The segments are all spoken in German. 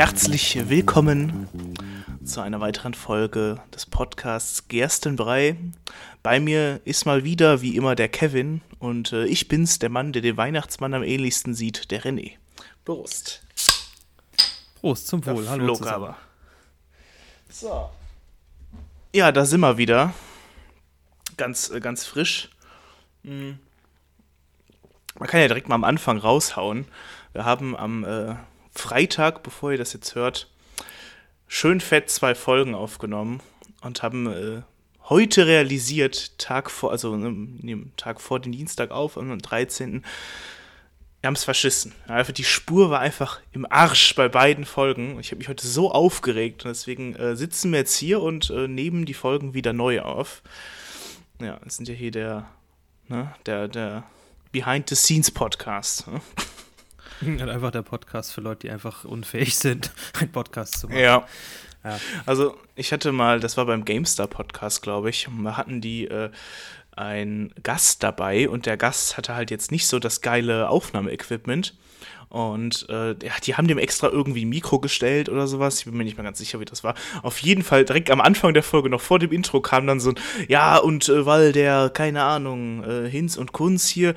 herzlich willkommen zu einer weiteren Folge des Podcasts Gerstenbrei. Bei mir ist mal wieder, wie immer, der Kevin und äh, ich bin's, der Mann, der den Weihnachtsmann am ähnlichsten sieht, der René. Prost. Prost, zum Wohl. Da Hallo zusammen. aber. So. Ja, da sind wir wieder. Ganz, äh, ganz frisch. Mm. Man kann ja direkt mal am Anfang raushauen. Wir haben am äh, Freitag, bevor ihr das jetzt hört, schön fett zwei Folgen aufgenommen und haben äh, heute realisiert, Tag vor, also ne, Tag vor den Dienstag auf, am 13. Wir haben es verschissen. Einfach die Spur war einfach im Arsch bei beiden Folgen. Ich habe mich heute so aufgeregt und deswegen äh, sitzen wir jetzt hier und äh, nehmen die Folgen wieder neu auf. Ja, das sind ja hier der, ne, der, der Behind the Scenes Podcast. Ne? Und einfach der Podcast für Leute, die einfach unfähig sind, einen Podcast zu machen. Ja. Ja. Also ich hatte mal, das war beim GameStar Podcast, glaube ich, da hatten die äh, einen Gast dabei und der Gast hatte halt jetzt nicht so das geile Aufnahmeequipment. Und äh, die haben dem extra irgendwie ein Mikro gestellt oder sowas. Ich bin mir nicht mehr ganz sicher, wie das war. Auf jeden Fall, direkt am Anfang der Folge, noch vor dem Intro, kam dann so ein, ja, und äh, weil der, keine Ahnung, äh, Hinz und Kunz hier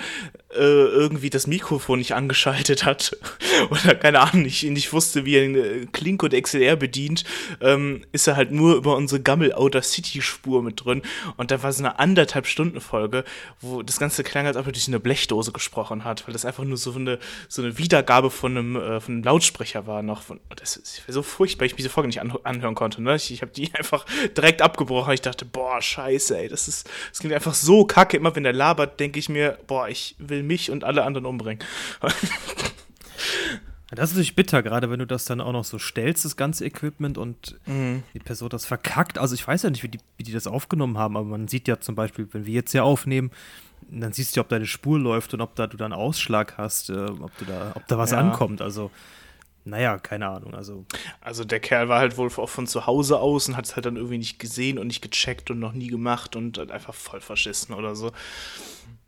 äh, irgendwie das Mikrofon nicht angeschaltet hat oder keine Ahnung, ich nicht wusste, wie er den äh, Klink und XLR bedient, ähm, ist er halt nur über unsere Gammel Outer City Spur mit drin und da war so eine anderthalb Stunden Folge, wo das ganze klang, als ob er durch eine Blechdose gesprochen hat, weil das einfach nur so eine so eine Wiedergabe von einem, äh, von einem Lautsprecher war noch. Von, das ist so furchtbar, ich diese Folge nicht an, anhören konnte. Ne? Ich, ich habe die einfach direkt abgebrochen. Ich dachte, boah, scheiße, ey, das ist, das klingt einfach so kacke. Immer wenn der labert, denke ich mir, boah, ich will mich und alle anderen umbringen. Das ist natürlich bitter, gerade wenn du das dann auch noch so stellst, das ganze Equipment und die Person das verkackt. Also ich weiß ja nicht, wie die, wie die das aufgenommen haben, aber man sieht ja zum Beispiel, wenn wir jetzt hier aufnehmen, dann siehst du, ob deine Spur läuft und ob da du dann Ausschlag hast, äh, ob du da, ob da was Ja. ankommt. Also, naja, keine Ahnung. Also, Also der Kerl war halt wohl auch von zu Hause aus und hat es halt dann irgendwie nicht gesehen und nicht gecheckt und noch nie gemacht und hat einfach voll verschissen oder so.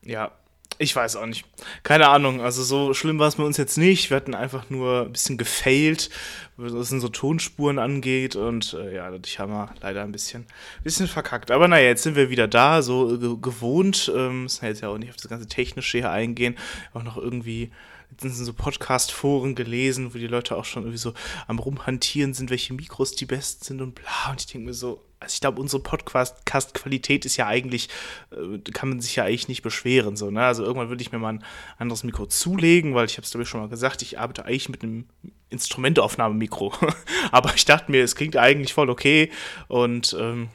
Ja, ich weiß auch nicht. Keine Ahnung, also so schlimm war es bei uns jetzt nicht. Wir hatten einfach nur ein bisschen gefailt, was so Tonspuren angeht und äh, ja, dadurch haben wir leider ein bisschen, bisschen verkackt. Aber naja, jetzt sind wir wieder da, so äh, ge gewohnt. Ähm, müssen jetzt ja auch nicht auf das ganze Technische hier eingehen. Auch noch irgendwie letztens in so Podcast-Foren gelesen, wo die Leute auch schon irgendwie so am Rumhantieren sind, welche Mikros die besten sind und bla. Und ich denke mir so, also ich glaube, unsere Podcast-Qualität ist ja eigentlich, äh, kann man sich ja eigentlich nicht beschweren. So, ne? Also irgendwann würde ich mir mal ein anderes Mikro zulegen, weil ich habe es, glaube ich, schon mal gesagt, ich arbeite eigentlich mit einem Instrumenteaufnahmemikro. Aber ich dachte mir, es klingt eigentlich voll okay und ähm,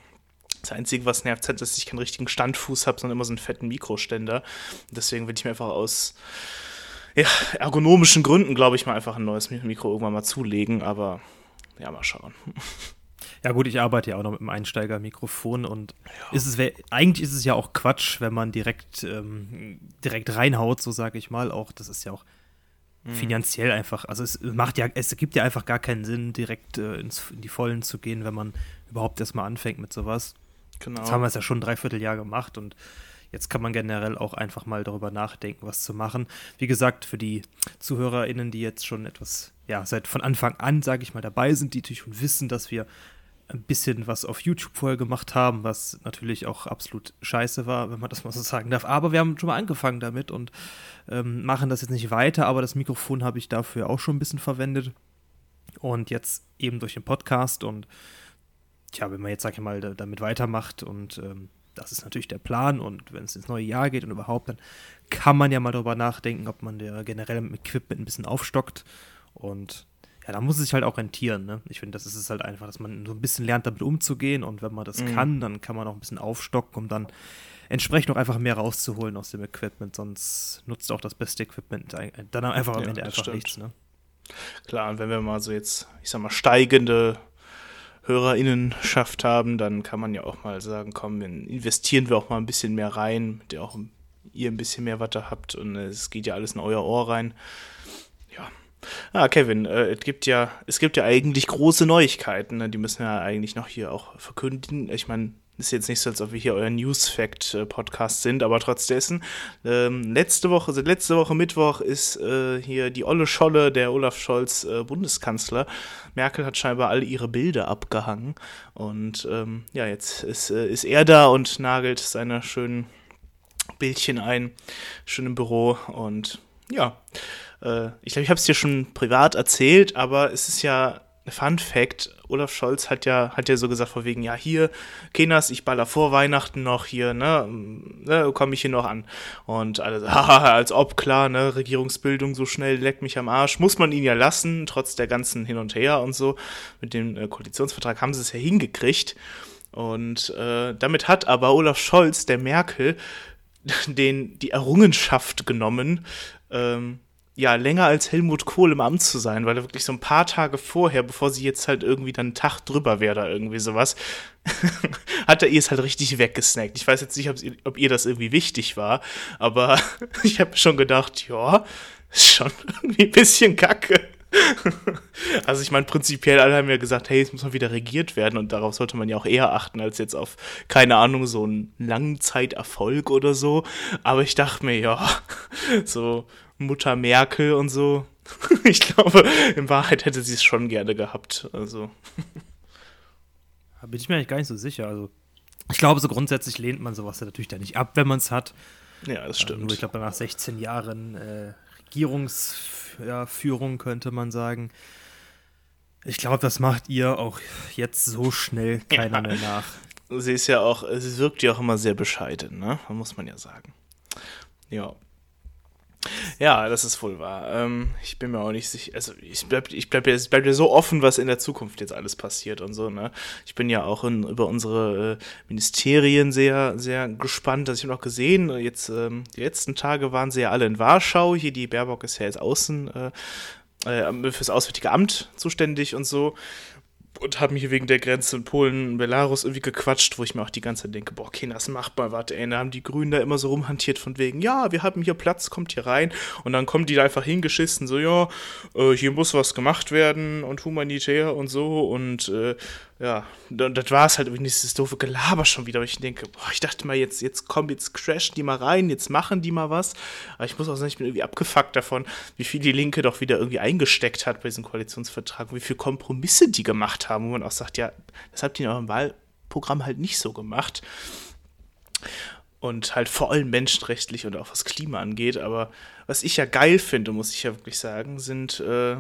das Einzige, was nervt, ist, dass ich keinen richtigen Standfuß habe, sondern immer so einen fetten Mikroständer. Deswegen will ich mir einfach aus ja, ergonomischen Gründen, glaube ich, mal einfach ein neues Mikro irgendwann mal zulegen. Aber ja, mal schauen. ja gut, ich arbeite ja auch noch mit einem Einsteigermikrofon und ist es eigentlich ist es ja auch Quatsch, wenn man direkt, ähm, direkt reinhaut, so sage ich mal. Auch das ist ja auch finanziell einfach, also es macht ja, es gibt ja einfach gar keinen Sinn, direkt äh, ins, in die Vollen zu gehen, wenn man überhaupt erstmal anfängt mit sowas. Genau. Jetzt haben wir es ja schon ein Dreivierteljahr gemacht und jetzt kann man generell auch einfach mal darüber nachdenken, was zu machen. Wie gesagt, für die ZuhörerInnen, die jetzt schon etwas, ja, seit von Anfang an, sage ich mal, dabei sind, die natürlich schon wissen, dass wir ein bisschen was auf YouTube vorher gemacht haben, was natürlich auch absolut scheiße war, wenn man das mal so sagen darf. Aber wir haben schon mal angefangen damit und ähm, machen das jetzt nicht weiter, aber das Mikrofon habe ich dafür auch schon ein bisschen verwendet. Und jetzt eben durch den Podcast und tja, wenn man jetzt, sag ich mal, da, damit weitermacht und ähm, das ist natürlich der Plan und wenn es ins neue Jahr geht und überhaupt, dann kann man ja mal darüber nachdenken, ob man der generell mit Equipment ein bisschen aufstockt und ja, da muss es sich halt auch rentieren, ne? Ich finde, das ist es halt einfach, dass man so ein bisschen lernt, damit umzugehen und wenn man das Mhm. kann, dann kann man auch ein bisschen aufstocken, um dann entsprechend auch einfach mehr rauszuholen aus dem Equipment, sonst nutzt auch das beste Equipment dann einfach am Ja, Ende einfach stimmt. nichts, ne? Klar, und wenn wir mal so jetzt, ich sag mal, steigende HörerInnenschaft haben, dann kann man ja auch mal sagen, komm, investieren wir auch mal ein bisschen mehr rein, der auch ihr ein bisschen mehr Watte habt und es geht ja alles in euer Ohr rein. Ja. Ah, Kevin, äh, es gibt ja, es gibt ja eigentlich große Neuigkeiten, ne? die müssen wir ja eigentlich noch hier auch verkündigen. Ich meine, Ist jetzt nicht so, als ob wir hier euer News-Fact-Podcast sind, aber trotzdem. Ähm, letzte Woche, also letzte Woche Mittwoch ist äh, hier die Olle Scholle, der Olaf Scholz, äh, Bundeskanzler. Merkel hat scheinbar alle ihre Bilder abgehangen. Und ähm, ja, jetzt ist, äh, ist er da und nagelt seine schönen Bildchen ein, schön im Büro. Und ja, äh, ich glaube, ich habe es dir schon privat erzählt, aber es ist ja Fun Fact, Olaf Scholz hat ja, hat ja so gesagt, vor wegen, ja, hier, Kenas, ich baller vor Weihnachten noch hier, ne, ne komme ich hier noch an. Und alle, haha, als ob, klar, ne, Regierungsbildung so schnell leckt mich am Arsch, muss man ihn ja lassen, trotz der ganzen Hin und Her und so. Mit dem äh, Koalitionsvertrag haben sie es ja hingekriegt. Und äh, damit hat aber Olaf Scholz der Merkel den, die Errungenschaft genommen, ähm, ja, länger als Helmut Kohl im Amt zu sein, weil er wirklich so ein paar Tage vorher, bevor sie jetzt halt irgendwie dann einen Tag drüber wäre oder irgendwie sowas, hat er ihr es halt richtig weggesnackt. Ich weiß jetzt nicht, ob ihr das irgendwie wichtig war, aber ich habe schon gedacht, ja, ist schon irgendwie ein bisschen kacke. also ich meine, prinzipiell alle haben ja gesagt, hey, es muss mal wieder regiert werden und darauf sollte man ja auch eher achten, als jetzt auf, keine Ahnung, so einen Langzeiterfolg oder so. Aber ich dachte mir, ja, so Mutter Merkel und so. ich glaube, in Wahrheit hätte sie es schon gerne gehabt. Also. Da bin ich mir eigentlich gar nicht so sicher. Also, ich glaube, so grundsätzlich lehnt man sowas ja natürlich da nicht ab, wenn man es hat. Ja, das stimmt. nur ich glaube, nach 16 Jahren äh, Regierungsführung könnte man sagen. Ich glaube, das macht ihr auch jetzt so schnell keiner ja. mehr nach. Sie ist ja auch, sie wirkt ja auch immer sehr bescheiden, ne? Muss man ja sagen. Ja. Ja, das ist wohl wahr. Ähm, ich bin mir auch nicht sicher. Also ich bleib, ich bleib, es bleibt ja so offen, was in der Zukunft jetzt alles passiert und so, ne? Ich bin ja auch in, über unsere äh, Ministerien sehr, sehr gespannt. Das ich habe noch gesehen, jetzt, ähm, die letzten Tage waren sie ja alle in Warschau. Hier die Baerbock ist ja jetzt außen äh, äh, fürs Auswärtige Amt zuständig und so und haben hier wegen der Grenze in Polen, Belarus irgendwie gequatscht, wo ich mir auch die ganze Zeit denke, boah, okay, das macht mal, warte, ey, da haben die Grünen da immer so rumhantiert von wegen, ja, wir haben hier Platz, kommt hier rein. Und dann kommen die da einfach hingeschissen, so, ja, äh, hier muss was gemacht werden und humanitär und so. Und äh, ja, und das war es halt irgendwie dieses doofe Gelaber schon wieder. Ich denke, boah, ich dachte mal, jetzt, jetzt kommen, jetzt crashen die mal rein, jetzt machen die mal was. Aber ich muss auch sagen, ich bin irgendwie abgefuckt davon, wie viel die Linke doch wieder irgendwie eingesteckt hat bei diesem Koalitionsvertrag, wie viele Kompromisse die gemacht haben, wo man auch sagt, ja, das habt ihr in eurem Wahlprogramm halt nicht so gemacht. Und halt vor allem menschenrechtlich und auch was Klima angeht. Aber was ich ja geil finde, muss ich ja wirklich sagen, sind. Äh,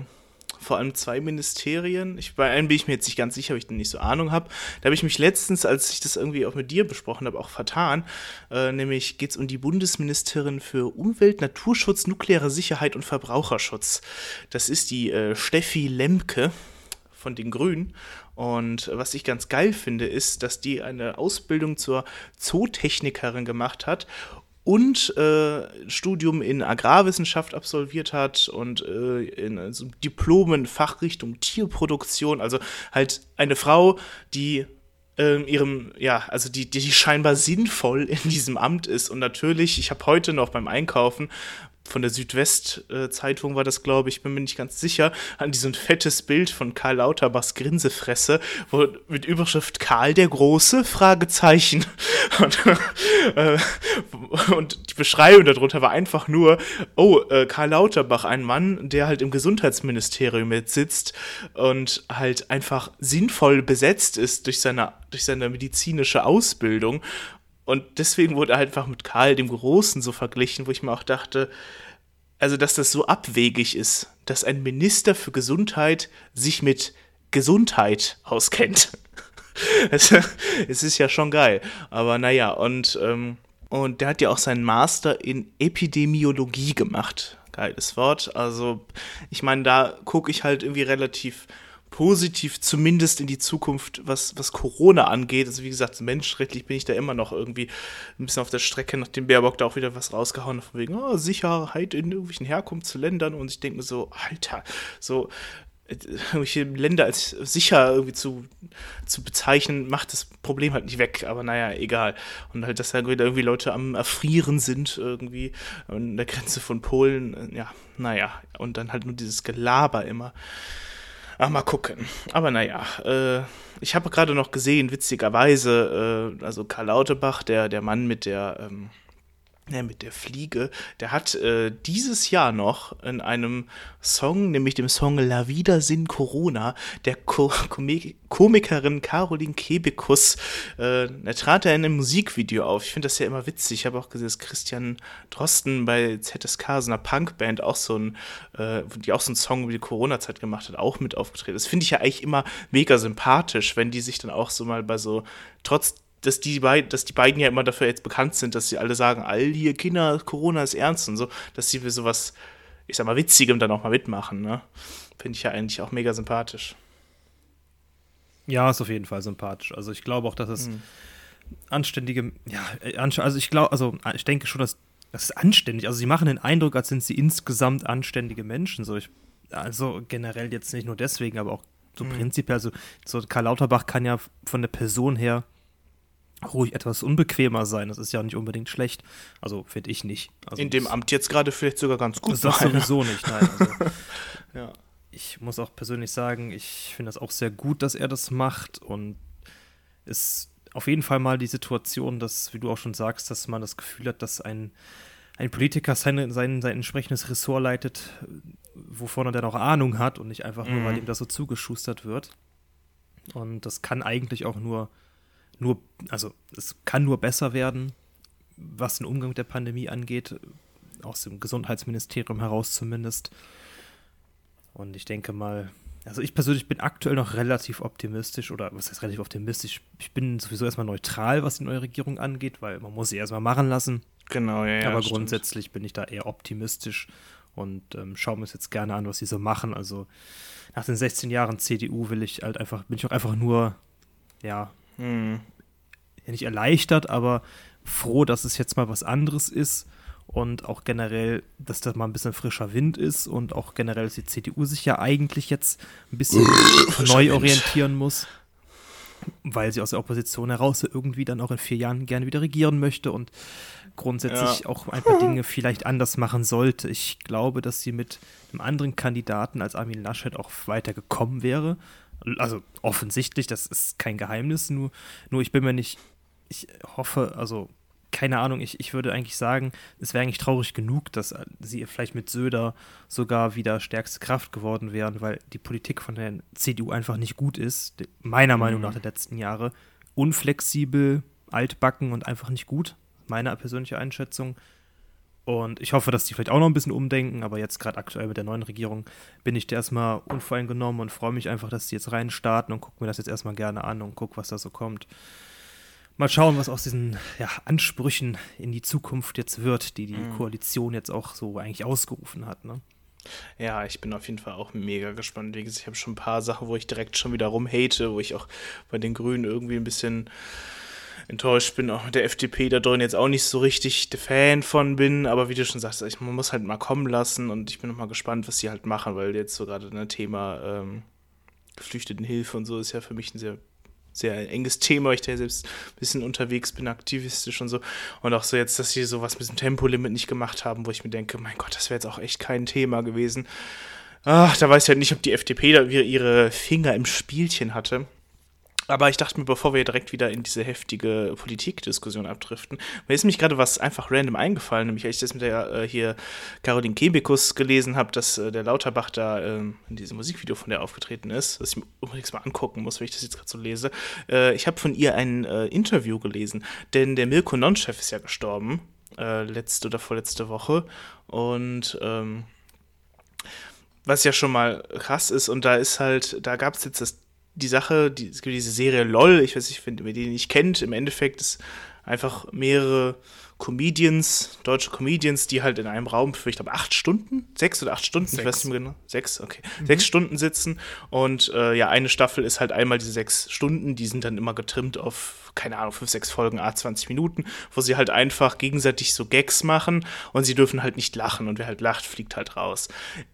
vor allem zwei Ministerien. Ich, bei einem bin ich mir jetzt nicht ganz sicher, weil ich denn nicht so Ahnung habe. Da habe ich mich letztens, als ich das irgendwie auch mit dir besprochen habe, auch vertan. Äh, nämlich geht es um die Bundesministerin für Umwelt, Naturschutz, nukleare Sicherheit und Verbraucherschutz. Das ist die äh, Steffi Lemke von den Grünen. Und was ich ganz geil finde, ist, dass die eine Ausbildung zur Zootechnikerin gemacht hat und äh, Studium in Agrarwissenschaft absolviert hat und äh, in also Diplom Fachrichtung Tierproduktion. Also halt eine Frau, die ähm, ihrem, ja, also die, die scheinbar sinnvoll in diesem Amt ist. Und natürlich, ich habe heute noch beim Einkaufen von der Südwest-Zeitung war das, glaube ich, bin mir nicht ganz sicher, an diesem fettes Bild von Karl Lauterbachs Grinsefresse, wo mit Überschrift Karl der Große? Fragezeichen. Und, äh, und die Beschreibung darunter war einfach nur, oh, äh, Karl Lauterbach, ein Mann, der halt im Gesundheitsministerium jetzt sitzt und halt einfach sinnvoll besetzt ist durch seine, durch seine medizinische Ausbildung und deswegen wurde er halt einfach mit Karl dem Großen so verglichen, wo ich mir auch dachte, also dass das so abwegig ist, dass ein Minister für Gesundheit sich mit Gesundheit auskennt. es, es ist ja schon geil. Aber naja, und, ähm, und der hat ja auch seinen Master in Epidemiologie gemacht. Geiles Wort. Also, ich meine, da gucke ich halt irgendwie relativ positiv zumindest in die Zukunft, was, was Corona angeht. Also wie gesagt, menschrechtlich bin ich da immer noch irgendwie ein bisschen auf der Strecke, nachdem Baerbock da auch wieder was rausgehauen hat, von wegen oh, Sicherheit in irgendwelchen Herkunftsländern. Und ich denke mir so, Alter, so äh, irgendwelche Länder als sicher irgendwie zu, zu bezeichnen, macht das Problem halt nicht weg. Aber naja, egal. Und halt, dass da wieder irgendwie Leute am Erfrieren sind irgendwie an der Grenze von Polen. Ja, naja. Und dann halt nur dieses Gelaber immer. Ach, mal gucken. Aber naja, äh, ich habe gerade noch gesehen, witzigerweise, äh, also Karl Lauterbach, der, der Mann mit der, ähm, ja, mit der Fliege, der hat äh, dieses Jahr noch in einem Song, nämlich dem Song La Vida sin Corona, der Ko Komik Komikerin Caroline Kebekus, äh, da trat er in einem Musikvideo auf. Ich finde das ja immer witzig. Ich habe auch gesehen, dass Christian Drosten bei ZSK, so einer Punkband, auch so ein, äh, die auch so einen Song über die Corona-Zeit gemacht hat, auch mit aufgetreten. Das finde ich ja eigentlich immer mega sympathisch, wenn die sich dann auch so mal bei so, trotz dass die, beid, dass die beiden ja immer dafür jetzt bekannt sind, dass sie alle sagen, all hier Kinder, Corona ist ernst und so, dass sie für sowas, ich sag mal, Witzigem dann auch mal mitmachen, ne? Finde ich ja eigentlich auch mega sympathisch. Ja, ist auf jeden Fall sympathisch. Also ich glaube auch, dass es mhm. anständige, ja, äh, also ich glaube, also ich denke schon, dass das ist anständig. Also sie machen den Eindruck, als sind sie insgesamt anständige Menschen. So ich, also generell jetzt nicht nur deswegen, aber auch so mhm. prinzipiell. Also so Karl Lauterbach kann ja von der Person her ruhig etwas unbequemer sein. Das ist ja nicht unbedingt schlecht. Also finde ich nicht. Also, In dem Amt jetzt gerade vielleicht sogar ganz gut. Das sein. sowieso nicht, nein. Also, ja. Ich muss auch persönlich sagen, ich finde das auch sehr gut, dass er das macht und ist auf jeden Fall mal die Situation, dass, wie du auch schon sagst, dass man das Gefühl hat, dass ein, ein Politiker seine, sein, sein entsprechendes Ressort leitet, wovon er dann auch Ahnung hat und nicht einfach nur, weil mhm. ihm das so zugeschustert wird. Und das kann eigentlich auch nur nur, also es kann nur besser werden, was den Umgang mit der Pandemie angeht, aus dem Gesundheitsministerium heraus zumindest. Und ich denke mal, also ich persönlich bin aktuell noch relativ optimistisch oder was heißt relativ optimistisch? Ich bin sowieso erstmal neutral, was die neue Regierung angeht, weil man muss sie erstmal machen lassen. Genau, ja. ja Aber grundsätzlich stimmt. bin ich da eher optimistisch und ähm, schaue mir jetzt gerne an, was sie so machen. Also nach den 16 Jahren CDU will ich halt einfach, bin ich auch einfach nur, ja, hm. Ja, nicht erleichtert, aber froh, dass es jetzt mal was anderes ist und auch generell, dass da mal ein bisschen frischer Wind ist und auch generell, dass die CDU sich ja eigentlich jetzt ein bisschen neu orientieren muss, weil sie aus der Opposition heraus irgendwie dann auch in vier Jahren gerne wieder regieren möchte und grundsätzlich ja. auch ein paar Dinge vielleicht anders machen sollte. Ich glaube, dass sie mit einem anderen Kandidaten als Armin Laschet auch weitergekommen wäre. Also offensichtlich, das ist kein Geheimnis, nur, nur ich bin mir nicht, ich hoffe, also keine Ahnung, ich, ich würde eigentlich sagen, es wäre eigentlich traurig genug, dass sie vielleicht mit Söder sogar wieder stärkste Kraft geworden wären, weil die Politik von der CDU einfach nicht gut ist, meiner mhm. Meinung nach der letzten Jahre. Unflexibel, altbacken und einfach nicht gut, meine persönliche Einschätzung. Und ich hoffe, dass die vielleicht auch noch ein bisschen umdenken, aber jetzt gerade aktuell mit der neuen Regierung bin ich da erstmal unvoreingenommen und freue mich einfach, dass die jetzt rein starten und gucke mir das jetzt erstmal gerne an und gucke, was da so kommt. Mal schauen, was aus diesen ja, Ansprüchen in die Zukunft jetzt wird, die die mhm. Koalition jetzt auch so eigentlich ausgerufen hat. Ne? Ja, ich bin auf jeden Fall auch mega gespannt. Wie gesagt, ich habe schon ein paar Sachen, wo ich direkt schon wieder rumhate, wo ich auch bei den Grünen irgendwie ein bisschen enttäuscht bin, auch mit der FDP da drin jetzt auch nicht so richtig der Fan von bin, aber wie du schon sagst, ich, man muss halt mal kommen lassen und ich bin noch mal gespannt, was sie halt machen, weil jetzt so gerade ein ne, Thema ähm, Geflüchtetenhilfe und so ist ja für mich ein sehr sehr enges Thema, ich da selbst ein bisschen unterwegs bin, aktivistisch und so. Und auch so jetzt, dass sie sowas mit dem Tempolimit nicht gemacht haben, wo ich mir denke, mein Gott, das wäre jetzt auch echt kein Thema gewesen. Ach, da weiß ich halt nicht, ob die FDP da ihre Finger im Spielchen hatte. Aber ich dachte mir, bevor wir direkt wieder in diese heftige Politikdiskussion abdriften, mir ist nämlich gerade was einfach random eingefallen, nämlich als ich das mit der äh, hier Caroline Kebekus gelesen habe, dass äh, der Lauterbach da äh, in diesem Musikvideo von der aufgetreten ist, dass ich mir unbedingt mal angucken muss, wenn ich das jetzt gerade so lese. Äh, ich habe von ihr ein äh, Interview gelesen, denn der Milko Non-Chef ist ja gestorben, äh, letzte oder vorletzte Woche. Und ähm, was ja schon mal krass ist, und da ist halt, da gab es jetzt das die Sache, die, es gibt diese Serie LOL, ich weiß nicht, wenn ihr die nicht kennt, im Endeffekt ist einfach mehrere Comedians, deutsche Comedians, die halt in einem Raum für, ich glaube, acht Stunden, sechs oder acht Stunden, sechs. ich weiß nicht mehr genau, sechs, okay, mhm. sechs Stunden sitzen und äh, ja, eine Staffel ist halt einmal diese sechs Stunden, die sind dann immer getrimmt auf, keine Ahnung, fünf, sechs Folgen, a 20 Minuten, wo sie halt einfach gegenseitig so Gags machen und sie dürfen halt nicht lachen und wer halt lacht, fliegt halt raus.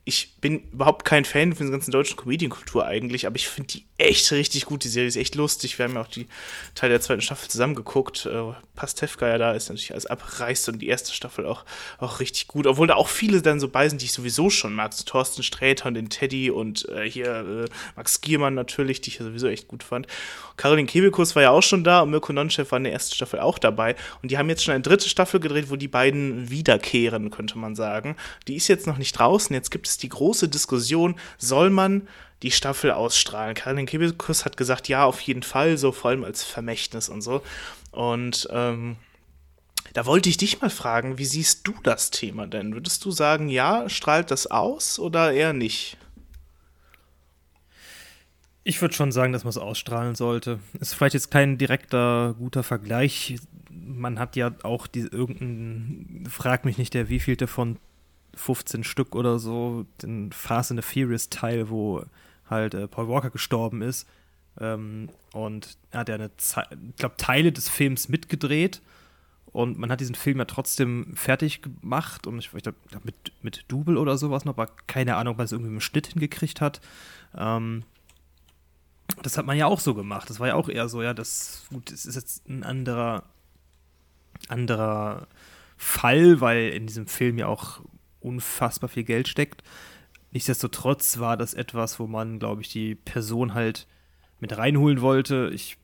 Ich bin überhaupt kein Fan von der ganzen deutschen Comedian-Kultur eigentlich, aber ich finde die echt richtig gut, die Serie ist echt lustig, wir haben ja auch die Teil der zweiten Staffel zusammen geguckt, äh, Pastewka ja da ist, natürlich alles abreißt und die erste Staffel auch, auch richtig gut, obwohl da auch viele dann so bei sind, die ich sowieso schon mag, so Thorsten Sträter und den Teddy und äh, hier äh, Max Giermann natürlich, die ich sowieso echt gut fand. Caroline Kebekus war ja auch schon da und Mirko Nonchev war in der ersten Staffel auch dabei und die haben jetzt schon eine dritte Staffel gedreht, wo die beiden wiederkehren, könnte man sagen. Die ist jetzt noch nicht draußen, jetzt gibt es die große Diskussion, soll man die Staffel ausstrahlen. Caroline Kebekus hat gesagt, ja, auf jeden Fall, so vor allem als Vermächtnis und so. Und ähm, da wollte ich dich mal fragen, wie siehst du das Thema denn? Würdest du sagen, ja, strahlt das aus oder eher nicht? Ich würde schon sagen, dass man es ausstrahlen sollte. Ist vielleicht jetzt kein direkter guter Vergleich. Man hat ja auch die irgendein, frag mich nicht, der wievielte von 15 Stück oder so, den Fast and the Furious Teil, wo halt äh, Paul Walker gestorben ist. Ähm, und er hat ja eine, ich glaube, Teile des Films mitgedreht. Und man hat diesen Film ja trotzdem fertig gemacht. Und ich, ich glaube, mit, mit Double oder sowas noch, aber keine Ahnung, ob es irgendwie im Schnitt hingekriegt hat. Ähm, das hat man ja auch so gemacht. Das war ja auch eher so, ja, das, gut, es ist jetzt ein anderer, anderer Fall, weil in diesem Film ja auch unfassbar viel Geld steckt. Nichtsdestotrotz war das etwas, wo man, glaube ich, die Person halt mit reinholen wollte. Ich,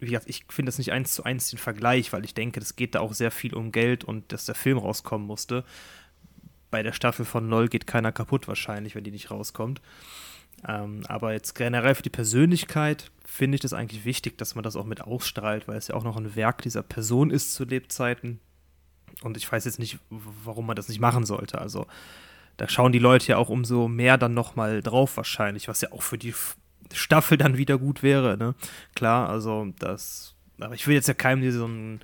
ich finde das nicht eins zu eins den Vergleich, weil ich denke, es geht da auch sehr viel um Geld und dass der Film rauskommen musste. Bei der Staffel von LOL geht keiner kaputt wahrscheinlich, wenn die nicht rauskommt. Ähm, aber jetzt generell für die Persönlichkeit finde ich das eigentlich wichtig, dass man das auch mit ausstrahlt, weil es ja auch noch ein Werk dieser Person ist zu Lebzeiten. Und ich weiß jetzt nicht, warum man das nicht machen sollte. Also da schauen die Leute ja auch umso mehr dann nochmal drauf wahrscheinlich, was ja auch für die Staffel dann wieder gut wäre, ne? Klar, also das, aber ich will jetzt ja keinem diesen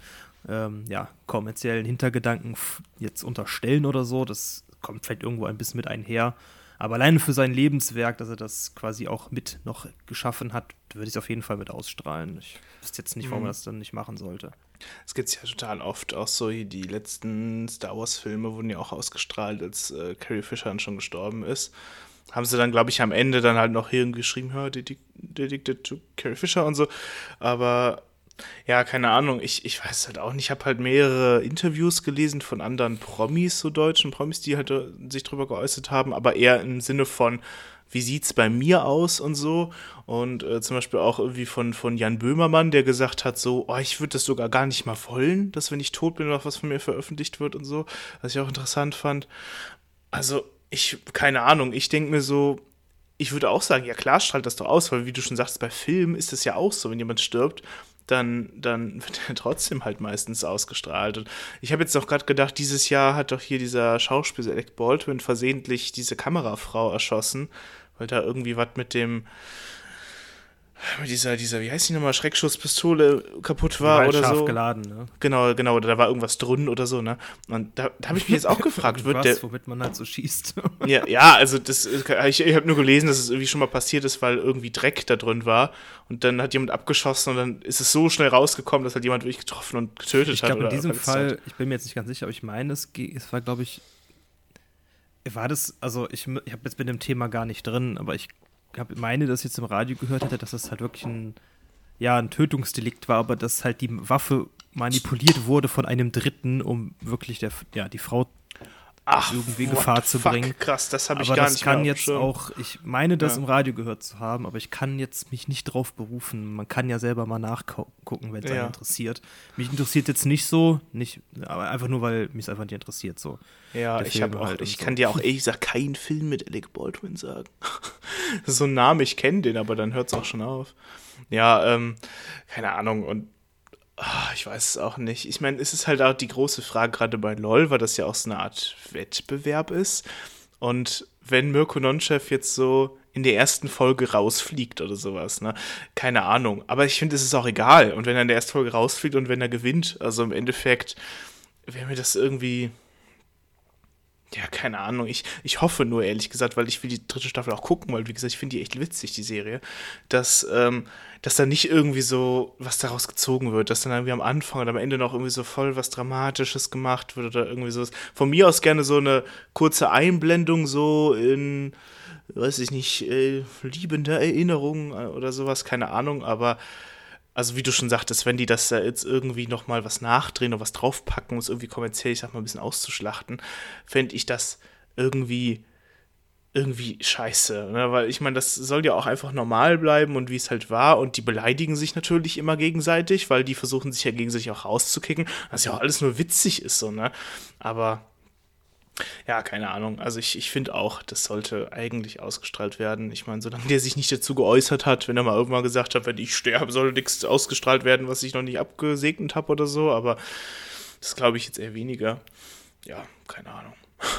ähm, ja, kommerziellen Hintergedanken jetzt unterstellen oder so, das kommt vielleicht irgendwo ein bisschen mit einher, aber alleine für sein Lebenswerk, dass er das quasi auch mit noch geschaffen hat, würde ich es auf jeden Fall mit ausstrahlen. Ich wüsste jetzt nicht, warum mhm. er das dann nicht machen sollte. Es gibt ja total oft auch so, die letzten Star Wars-Filme wurden ja auch ausgestrahlt, als äh, Carrie Fisher dann schon gestorben ist. Haben sie dann, glaube ich, am Ende dann halt noch hier geschrieben, hör, Dedicated to Carrie Fisher und so. Aber ja, keine Ahnung, ich, ich weiß halt auch nicht. Ich habe halt mehrere Interviews gelesen von anderen Promis, so deutschen Promis, die halt äh, sich drüber geäußert haben, aber eher im Sinne von, wie sieht's bei mir aus und so. Und äh, zum Beispiel auch irgendwie von, von Jan Böhmermann, der gesagt hat, so, oh, ich würde das sogar gar nicht mal wollen, dass wenn ich tot bin, noch was von mir veröffentlicht wird und so, was ich auch interessant fand. Also, ich, keine Ahnung, ich denke mir so, ich würde auch sagen, ja klar, strahlt das doch aus, weil wie du schon sagst, bei Filmen ist es ja auch so, wenn jemand stirbt, dann, dann wird er trotzdem halt meistens ausgestrahlt. Und ich habe jetzt auch gerade gedacht, dieses Jahr hat doch hier dieser Schauspieler Alec Baldwin versehentlich diese Kamerafrau erschossen weil da irgendwie was mit dem mit dieser, dieser, wie heißt die nochmal, Schreckschusspistole kaputt war oder scharf so. geladen, ne? Genau, genau, da war irgendwas drin oder so, ne? Und da, da habe ich mich jetzt auch gefragt, wird Was, der. womit man halt so schießt. ja, ja, also das, ich, ich habe nur gelesen, dass es irgendwie schon mal passiert ist, weil irgendwie Dreck da drin war und dann hat jemand abgeschossen und dann ist es so schnell rausgekommen, dass halt jemand wirklich getroffen und getötet ich hat. Ich glaube, in diesem Fall, ich bin mir jetzt nicht ganz sicher, aber ich meine, es, es war, glaube ich, war das, also ich, ich habe jetzt mit dem Thema gar nicht drin, aber ich hab, meine, dass ich jetzt im Radio gehört hätte, dass das halt wirklich ein, ja, ein Tötungsdelikt war, aber dass halt die Waffe manipuliert wurde von einem Dritten, um wirklich der, ja, die Frau Ach, irgendwie Gefahr zu fuck, bringen. Krass, das habe ich aber gar das nicht kann jetzt auch, ich meine, das ja. im Radio gehört zu haben, aber ich kann jetzt mich nicht drauf berufen. Man kann ja selber mal nachgucken, wenn es ja. einen interessiert. Mich interessiert jetzt nicht so, nicht, aber einfach nur, weil mich es einfach nicht interessiert so. Ja, ich habe auch, halt ich so. kann dir auch ehrlich gesagt keinen Film mit Alec Baldwin sagen. so ein Name, ich kenne den, aber dann hört es auch schon auf. Ja, ähm, keine Ahnung und ich weiß es auch nicht. Ich meine, es ist halt auch die große Frage gerade bei LOL, weil das ja auch so eine Art Wettbewerb ist. Und wenn Mirko Nonchev jetzt so in der ersten Folge rausfliegt oder sowas, ne? Keine Ahnung. Aber ich finde, es ist auch egal. Und wenn er in der ersten Folge rausfliegt und wenn er gewinnt, also im Endeffekt wäre mir das irgendwie ja, keine Ahnung. Ich, ich hoffe nur, ehrlich gesagt, weil ich will die dritte Staffel auch gucken, weil, wie gesagt, ich finde die echt witzig, die Serie, dass, ähm, dass da nicht irgendwie so was daraus gezogen wird, dass dann irgendwie am Anfang und am Ende noch irgendwie so voll was Dramatisches gemacht wird oder irgendwie so. Von mir aus gerne so eine kurze Einblendung so in, weiß ich nicht, äh, liebende Erinnerungen oder sowas, keine Ahnung, aber also wie du schon sagtest, wenn die das da jetzt irgendwie nochmal was nachdrehen oder was draufpacken, um es irgendwie kommerziell, ich sag mal, ein bisschen auszuschlachten, fände ich das irgendwie irgendwie scheiße, ne? weil ich meine, das soll ja auch einfach normal bleiben und wie es halt war und die beleidigen sich natürlich immer gegenseitig, weil die versuchen sich ja gegenseitig auch rauszukicken, was ja auch alles nur witzig ist, so, ne, aber ja, keine Ahnung. Also ich, ich finde auch, das sollte eigentlich ausgestrahlt werden. Ich meine, solange der sich nicht dazu geäußert hat, wenn er mal irgendwann gesagt hat, wenn ich sterbe, soll nichts ausgestrahlt werden, was ich noch nicht abgesegnet habe oder so, aber das glaube ich jetzt eher weniger. Ja, keine Ahnung.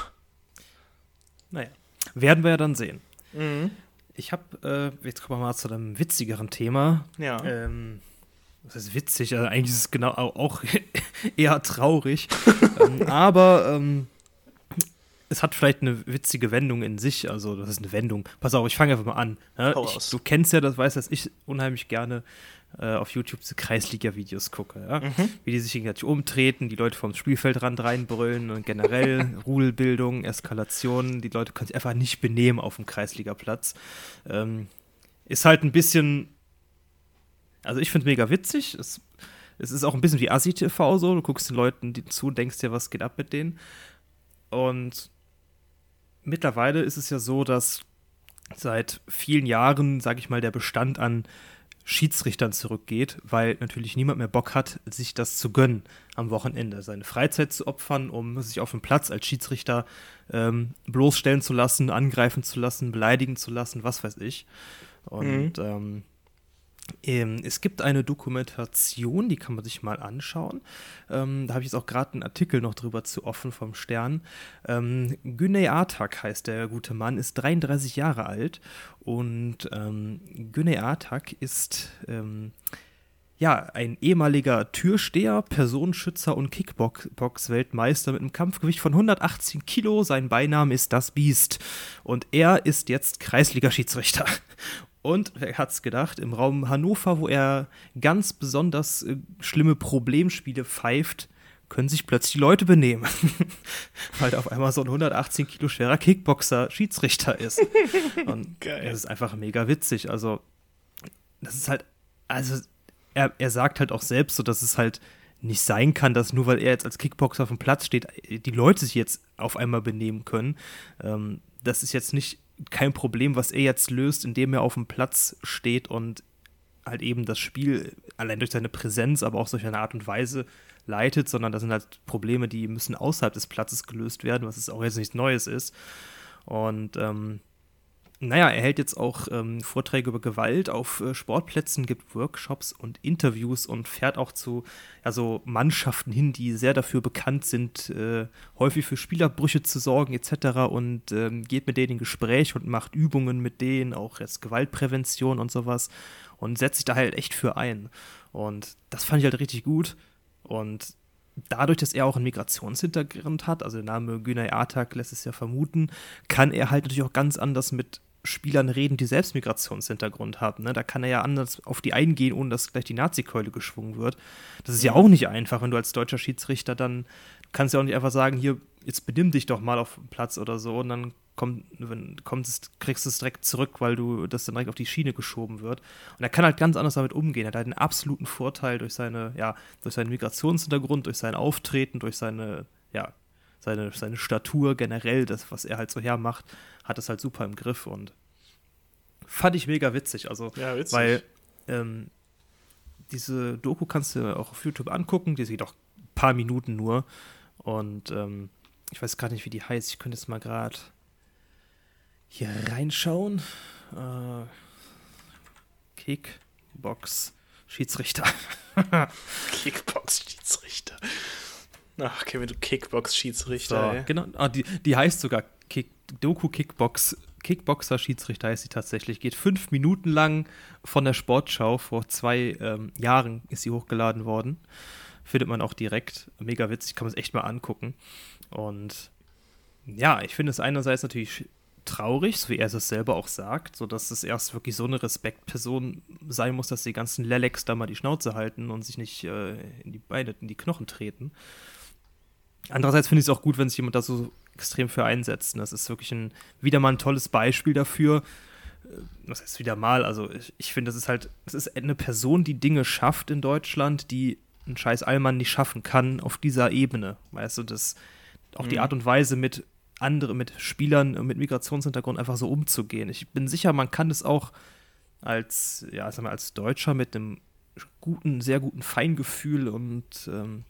Naja, werden wir ja dann sehen. Mhm. Ich habe, äh, jetzt kommen wir mal zu einem witzigeren Thema. Ja. Ähm, das ist witzig, also eigentlich ist es genau auch eher traurig. ähm, aber ähm, es hat vielleicht eine witzige Wendung in sich. Also, das ist eine Wendung. Pass auf, ich fange einfach mal an. Ne? Ich, du kennst ja das, weißt dass ich unheimlich gerne äh, auf YouTube diese Kreisliga-Videos gucke. Ja? Mhm. Wie die sich gegenseitig umtreten, die Leute vom Spielfeldrand reinbrüllen und generell Rudelbildung, Eskalation. Die Leute können sich einfach nicht benehmen auf dem Kreisligaplatz. Ähm, ist halt ein bisschen. Also, ich finde es mega witzig. Es, es ist auch ein bisschen wie Assi-TV so. Du guckst den Leuten zu, denkst dir, was geht ab mit denen. Und mittlerweile ist es ja so, dass seit vielen Jahren, sage ich mal, der Bestand an Schiedsrichtern zurückgeht, weil natürlich niemand mehr Bock hat, sich das zu gönnen am Wochenende, seine Freizeit zu opfern, um sich auf dem Platz als Schiedsrichter ähm, bloßstellen zu lassen, angreifen zu lassen, beleidigen zu lassen, was weiß ich. Und mhm. ähm, es gibt eine Dokumentation, die kann man sich mal anschauen. Ähm, da habe ich jetzt auch gerade einen Artikel noch drüber zu offen vom Stern. Ähm, Güney Atak heißt der gute Mann, ist 33 Jahre alt und ähm, Güney Atak ist ähm, ja, ein ehemaliger Türsteher, Personenschützer und Kickbox-Weltmeister mit einem Kampfgewicht von 118 Kilo. Sein Beiname ist das Biest. Und er ist jetzt Kreisliga-Schiedsrichter. Und wer hat's gedacht, im Raum Hannover, wo er ganz besonders äh, schlimme Problemspiele pfeift, können sich plötzlich die Leute benehmen. Weil da auf einmal so ein 118 Kilo schwerer Kickboxer Schiedsrichter ist. Und Geil. das ist einfach mega witzig. Also, das ist halt, also, er, er sagt halt auch selbst so, dass es halt nicht sein kann, dass nur weil er jetzt als Kickboxer auf dem Platz steht, die Leute sich jetzt auf einmal benehmen können. Ähm, das ist jetzt nicht kein Problem, was er jetzt löst, indem er auf dem Platz steht und halt eben das Spiel allein durch seine Präsenz, aber auch durch eine Art und Weise leitet, sondern das sind halt Probleme, die müssen außerhalb des Platzes gelöst werden, was es auch jetzt nichts Neues ist. Und ähm, naja, er hält jetzt auch ähm, Vorträge über Gewalt auf äh, Sportplätzen, gibt Workshops und Interviews und fährt auch zu also Mannschaften hin, die sehr dafür bekannt sind, äh, häufig für Spielerbrüche zu sorgen etc. und ähm, geht mit denen in Gespräch und macht Übungen mit denen, auch jetzt Gewaltprävention und sowas und setzt sich da halt echt für ein. Und das fand ich halt richtig gut. Und dadurch, dass er auch einen Migrationshintergrund hat, also der Name Günay Atak lässt es ja vermuten, kann er halt natürlich auch ganz anders mit Spielern reden, die selbst Migrationshintergrund haben. Ne? Da kann er ja anders auf die eingehen, ohne dass gleich die Nazi-Keule geschwungen wird. Das ist ja auch nicht einfach, wenn du als deutscher Schiedsrichter dann kannst ja auch nicht einfach sagen, hier, jetzt benimm dich doch mal auf dem Platz oder so und dann kommt, wenn, kommt kriegst du es direkt zurück, weil du das dann direkt auf die Schiene geschoben wird. Und er kann halt ganz anders damit umgehen. Er hat halt einen absoluten Vorteil durch seine, ja, durch seinen Migrationshintergrund, durch sein Auftreten, durch seine, ja, seine, seine Statur generell, das, was er halt so hermacht, hat es halt super im Griff und fand ich mega witzig. Also, ja, witzig. weil ähm, diese Doku kannst du auch auf YouTube angucken, die sieht auch ein paar Minuten nur. Und ähm, ich weiß gerade nicht, wie die heißt. Ich könnte jetzt mal gerade hier reinschauen. Äh, Kickbox Schiedsrichter. Kickbox Schiedsrichter. Ach, Kevin, du Kickbox-Schiedsrichter. So, genau, ah, die, die heißt sogar Kick, Doku Kickbox. Kickboxer-Schiedsrichter heißt sie tatsächlich. Geht fünf Minuten lang von der Sportschau. Vor zwei ähm, Jahren ist sie hochgeladen worden. Findet man auch direkt. Mega witzig, kann man es echt mal angucken. Und ja, ich finde es einerseits natürlich traurig, so wie er es selber auch sagt, so dass es erst wirklich so eine Respektperson sein muss, dass die ganzen Lelex da mal die Schnauze halten und sich nicht äh, in die Beine, in die Knochen treten. Andererseits finde ich es auch gut, wenn sich jemand da so extrem für einsetzt. Das ist wirklich ein, wieder mal ein tolles Beispiel dafür, was heißt wieder mal, also ich, ich finde, das ist halt, das ist eine Person, die Dinge schafft in Deutschland, die ein scheiß Allmann nicht schaffen kann auf dieser Ebene. Weißt du, das auch mhm. die Art und Weise mit anderen, mit Spielern mit Migrationshintergrund einfach so umzugehen. Ich bin sicher, man kann es auch als, ja, sag mal, als Deutscher mit einem guten, sehr guten Feingefühl und ähm,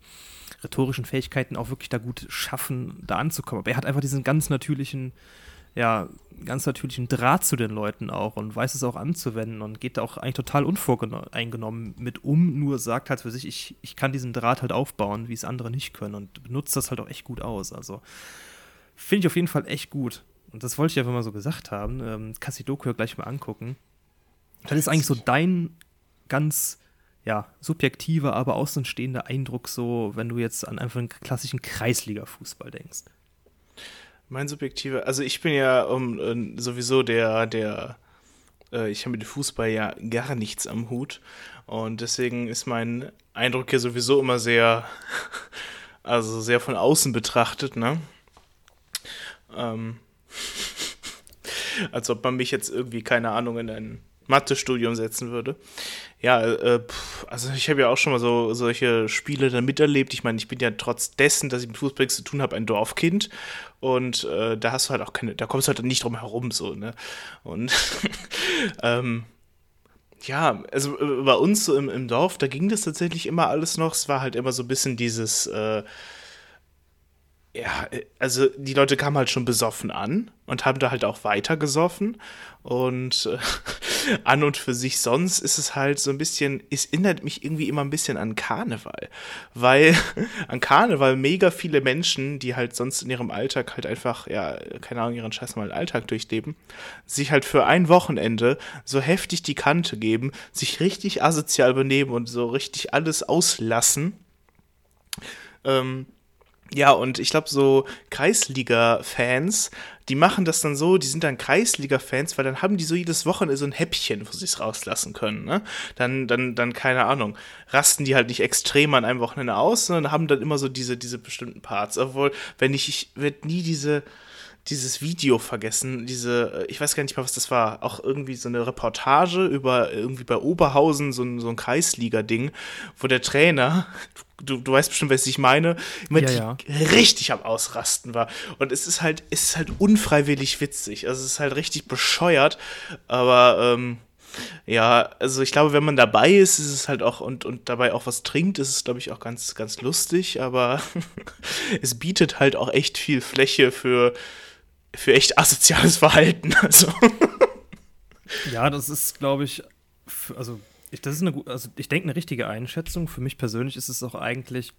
rhetorischen Fähigkeiten auch wirklich da gut schaffen, da anzukommen. Aber er hat einfach diesen ganz natürlichen, ja, ganz natürlichen Draht zu den Leuten auch und weiß es auch anzuwenden und geht da auch eigentlich total unvoreingenommen mit um, nur sagt halt für sich, ich, ich kann diesen Draht halt aufbauen, wie es andere nicht können und benutzt das halt auch echt gut aus. Also finde ich auf jeden Fall echt gut. Und das wollte ich einfach mal so gesagt haben. Ähm, kannst die Doku ja gleich mal angucken. Das ist eigentlich so dein ganz ja, subjektiver, aber außenstehender Eindruck, so, wenn du jetzt an einfach einen klassischen Kreisliga-Fußball denkst? Mein subjektiver, also ich bin ja um, äh, sowieso der, der, äh, ich habe mit dem Fußball ja gar nichts am Hut und deswegen ist mein Eindruck hier sowieso immer sehr, also sehr von außen betrachtet, ne? Ähm, als ob man mich jetzt irgendwie, keine Ahnung, in ein Mathestudium setzen würde. Ja, äh, also ich habe ja auch schon mal so solche Spiele dann miterlebt. Ich meine, ich bin ja trotz dessen, dass ich mit Fußball zu tun habe, ein Dorfkind. Und äh, da hast du halt auch keine, da kommst du halt nicht drum herum, so, ne? Und ähm, ja, also äh, bei uns so im, im Dorf, da ging das tatsächlich immer alles noch. Es war halt immer so ein bisschen dieses, äh, ja, also die Leute kamen halt schon besoffen an und haben da halt auch weiter gesoffen. Und äh, an und für sich sonst ist es halt so ein bisschen, es erinnert mich irgendwie immer ein bisschen an Karneval. Weil an Karneval mega viele Menschen, die halt sonst in ihrem Alltag halt einfach, ja, keine Ahnung, ihren scheiß mal Alltag durchleben, sich halt für ein Wochenende so heftig die Kante geben, sich richtig asozial benehmen und so richtig alles auslassen. Ähm, ja, und ich glaube, so Kreisliga-Fans, die machen das dann so, die sind dann Kreisliga-Fans, weil dann haben die so jedes Wochenende so ein Häppchen, wo sie es rauslassen können. Ne? Dann, dann, dann, keine Ahnung, rasten die halt nicht extrem an einem Wochenende aus, sondern haben dann immer so diese, diese bestimmten Parts. Obwohl, wenn ich, ich werde nie diese, dieses Video vergessen, diese, ich weiß gar nicht mal, was das war, auch irgendwie so eine Reportage über irgendwie bei Oberhausen, so ein, so ein Kreisliga-Ding, wo der Trainer, du, du weißt bestimmt, was ich meine, immer ja, ja. richtig am Ausrasten war. Und es ist halt, es ist halt unfreiwillig witzig. Also es ist halt richtig bescheuert, aber ähm, ja, also ich glaube, wenn man dabei ist, ist es halt auch und, und dabei auch was trinkt, ist es, glaube ich, auch ganz, ganz lustig, aber es bietet halt auch echt viel Fläche für, für echt asoziales Verhalten. Also. Ja, das ist, glaube ich, also ich, das ist eine, also ich denke, eine richtige Einschätzung. Für mich persönlich ist es auch eigentlich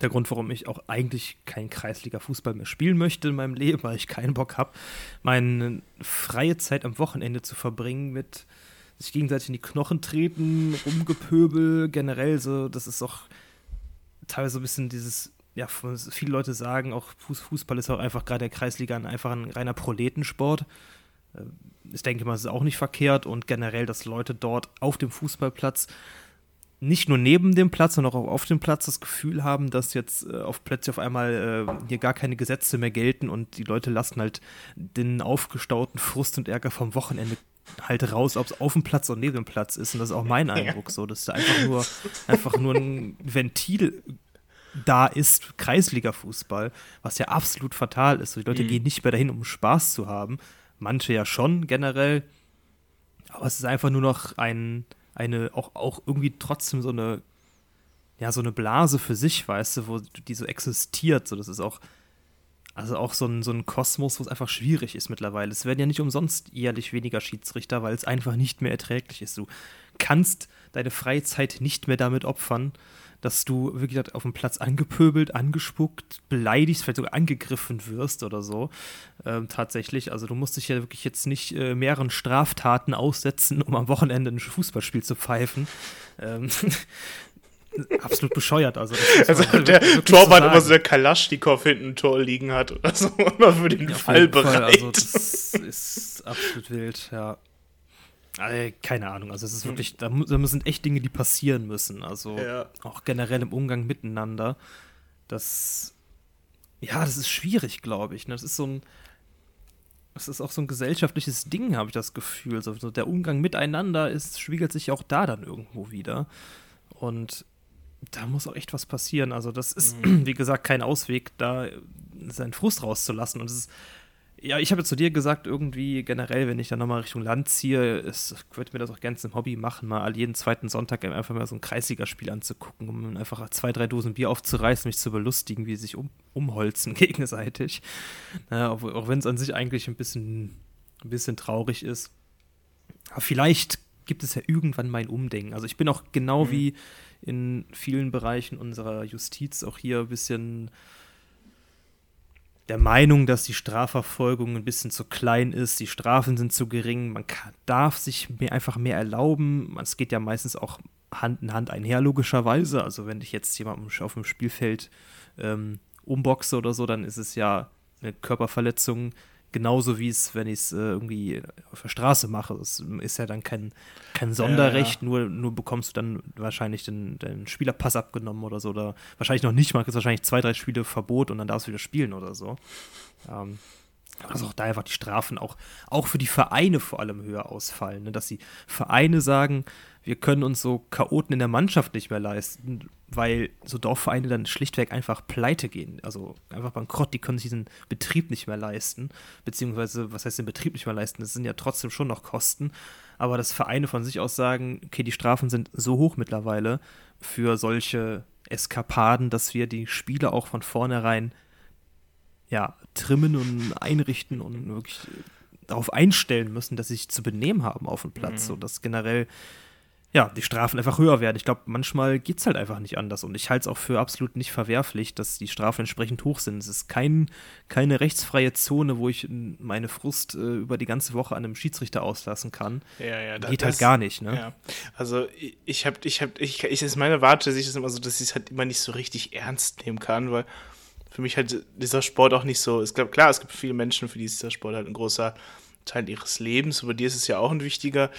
der Grund, warum ich auch eigentlich keinen Kreisliga-Fußball mehr spielen möchte in meinem Leben, weil ich keinen Bock habe, meine freie Zeit am Wochenende zu verbringen mit sich gegenseitig in die Knochen treten, rumgepöbel, generell so, das ist auch teilweise so ein bisschen dieses ja, viele Leute sagen, auch Fußball ist auch einfach gerade der Kreisliga einfach ein reiner Proletensport. Äh, ich denke mal, es ist auch nicht verkehrt und generell, dass Leute dort auf dem Fußballplatz nicht nur neben dem Platz, sondern auch auf dem Platz das Gefühl haben, dass jetzt äh, auf Plätze auf einmal äh, hier gar keine Gesetze mehr gelten und die Leute lassen halt den aufgestauten Frust und Ärger vom Wochenende halt raus, ob es auf dem Platz oder neben dem Platz ist. Und das ist auch mein Eindruck so, dass da einfach nur, einfach nur ein Ventil da ist Kreisliga-Fußball, was ja absolut fatal ist. Die Leute mhm. gehen nicht mehr dahin, um Spaß zu haben. Manche ja schon generell. Aber es ist einfach nur noch ein, eine, auch, auch irgendwie trotzdem so eine, ja, so eine Blase für sich, weißt du, wo die so existiert. So, das ist auch, also auch so ein, so ein Kosmos, wo es einfach schwierig ist mittlerweile. Es werden ja nicht umsonst jährlich weniger Schiedsrichter, weil es einfach nicht mehr erträglich ist. Du kannst deine Freizeit nicht mehr damit opfern, dass du wirklich auf dem Platz angepöbelt, angespuckt, beleidigt, vielleicht sogar angegriffen wirst oder so. Ähm, tatsächlich. Also du musst dich ja wirklich jetzt nicht äh, mehreren Straftaten aussetzen, um am Wochenende ein Fußballspiel zu pfeifen. Ähm, absolut bescheuert. Also, also der Torwart immer so der Kalaschnikow hinten ein Tor liegen hat oder so, immer für den ja, Fall bereit. Fall. Also das ist absolut wild, ja. Also, keine Ahnung, also es ist hm. wirklich, da, da sind echt Dinge, die passieren müssen. Also ja. auch generell im Umgang miteinander. Das, ja, das ist schwierig, glaube ich. Ne? Das ist so ein, es ist auch so ein gesellschaftliches Ding, habe ich das Gefühl. So, so der Umgang miteinander ist, spiegelt sich auch da dann irgendwo wieder. Und da muss auch echt was passieren. Also, das ist, mhm. wie gesagt, kein Ausweg, da seinen Frust rauszulassen. Und es ist ja, ich habe zu dir gesagt, irgendwie generell, wenn ich dann nochmal Richtung Land ziehe, ich würde mir das auch gerne zum Hobby machen, mal jeden zweiten Sonntag einfach mal so ein Kreisligaspiel anzugucken, um einfach zwei, drei Dosen Bier aufzureißen, mich zu belustigen, wie sie sich um, umholzen gegenseitig. Naja, auch, auch wenn es an sich eigentlich ein bisschen, ein bisschen traurig ist. Aber vielleicht gibt es ja irgendwann mein Umdenken. Also ich bin auch genau mhm. wie in vielen Bereichen unserer Justiz auch hier ein bisschen der Meinung, dass die Strafverfolgung ein bisschen zu klein ist, die Strafen sind zu gering, man kann, darf sich mehr, einfach mehr erlauben. Es geht ja meistens auch Hand in Hand einher, logischerweise. Also wenn ich jetzt jemanden auf dem Spielfeld ähm, umboxe oder so, dann ist es ja eine Körperverletzung, Genauso wie es, wenn ich es äh, irgendwie auf der Straße mache. Es ist ja dann kein, kein Sonderrecht, ja, ja. Nur, nur bekommst du dann wahrscheinlich den, den Spielerpass abgenommen oder so. Oder wahrscheinlich noch nicht mal, kriegst wahrscheinlich zwei, drei Spiele Verbot und dann darfst du wieder spielen oder so. Ähm, also auch da einfach die Strafen auch, auch für die Vereine vor allem höher ausfallen. Ne? Dass die Vereine sagen, wir können uns so Chaoten in der Mannschaft nicht mehr leisten, weil so Dorfvereine dann schlichtweg einfach pleite gehen. Also einfach bankrott, die können sich diesen Betrieb nicht mehr leisten. Beziehungsweise, was heißt den Betrieb nicht mehr leisten? Das sind ja trotzdem schon noch Kosten. Aber dass Vereine von sich aus sagen, okay, die Strafen sind so hoch mittlerweile für solche Eskapaden, dass wir die Spiele auch von vornherein ja, trimmen und einrichten und wirklich darauf einstellen müssen, dass sie sich zu benehmen haben auf dem Platz. Mhm. Dass generell ja, die Strafen einfach höher werden. Ich glaube, manchmal geht es halt einfach nicht anders. Und ich halte es auch für absolut nicht verwerflich, dass die Strafen entsprechend hoch sind. Es ist kein, keine rechtsfreie Zone, wo ich meine Frust äh, über die ganze Woche an einem Schiedsrichter auslassen kann. Ja, ja, das, Geht halt gar nicht, ne? Ja. Also ich habe, ich habe, ich, ich, ist meine Warte, sich das immer so, dass ich es halt immer nicht so richtig ernst nehmen kann, weil für mich halt dieser Sport auch nicht so, es glaube, klar, es gibt viele Menschen, für die ist dieser Sport halt ein großer Teil ihres Lebens, aber dir ist es ja auch ein wichtiger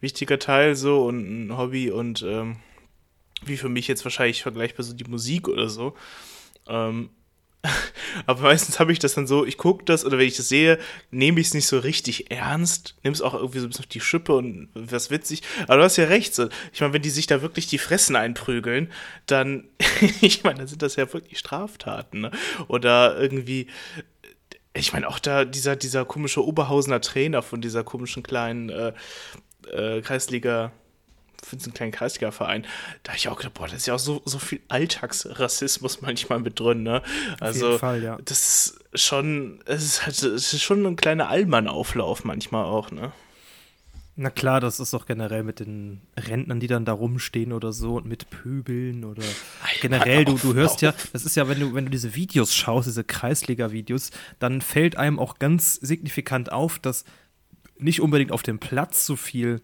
wichtiger Teil so und ein Hobby und ähm, wie für mich jetzt wahrscheinlich vergleichbar so die Musik oder so. Ähm, aber meistens habe ich das dann so, ich gucke das oder wenn ich das sehe, nehme ich es nicht so richtig ernst, nehme es auch irgendwie so ein bisschen auf die Schippe und was witzig. Aber du hast ja recht, so. ich meine, wenn die sich da wirklich die Fressen einprügeln, dann, ich meine, dann sind das ja wirklich Straftaten. Ne? Oder irgendwie, ich meine, auch da dieser, dieser komische Oberhausener Trainer von dieser komischen kleinen äh, äh, Kreisliga, für diesen kleinen Kreisliga-Verein, da habe ich auch gedacht, boah, das ist ja auch so, so viel Alltagsrassismus manchmal mit drin, ne? Also, Fall, ja. das ist schon, es ist, halt, es ist schon ein kleiner Allmann-Auflauf manchmal auch, ne? Na klar, das ist doch generell mit den Rentnern, die dann da rumstehen oder so und mit Pöbeln oder generell, du, du hörst ja, das ist ja, wenn du, wenn du diese Videos schaust, diese Kreisliga-Videos, dann fällt einem auch ganz signifikant auf, dass nicht unbedingt auf dem Platz so viel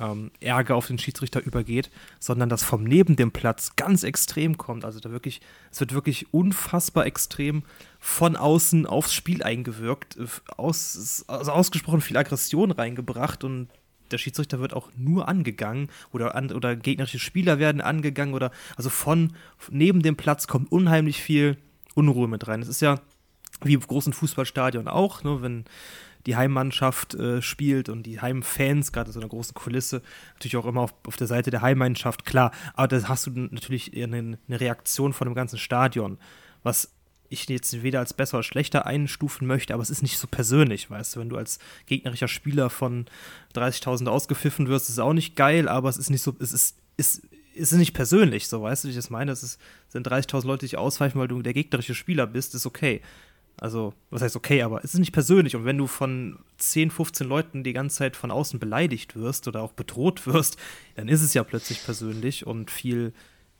ähm, Ärger auf den Schiedsrichter übergeht, sondern dass vom neben dem Platz ganz extrem kommt. Also da wirklich, es wird wirklich unfassbar extrem von außen aufs Spiel eingewirkt, aus, also ausgesprochen viel Aggression reingebracht und der Schiedsrichter wird auch nur angegangen oder, an, oder gegnerische Spieler werden angegangen oder also von neben dem Platz kommt unheimlich viel Unruhe mit rein. Es ist ja wie im großen Fußballstadion auch, ne, wenn die Heimmannschaft äh, spielt und die Heimfans, gerade in so einer großen Kulisse, natürlich auch immer auf, auf der Seite der Heimmannschaft, klar. Aber da hast du natürlich eine, eine Reaktion von dem ganzen Stadion, was ich jetzt weder als besser oder schlechter einstufen möchte, aber es ist nicht so persönlich, weißt du, wenn du als gegnerischer Spieler von 30.000 ausgepfiffen wirst, ist es auch nicht geil, aber es ist nicht so, es ist, ist, ist nicht persönlich, so weißt du, wie ich das meine, es sind 30.000 Leute, die dich ausweichen, weil du der gegnerische Spieler bist, ist okay. Also, was heißt okay, aber es ist nicht persönlich. Und wenn du von 10, 15 Leuten die ganze Zeit von außen beleidigt wirst oder auch bedroht wirst, dann ist es ja plötzlich persönlich und viel,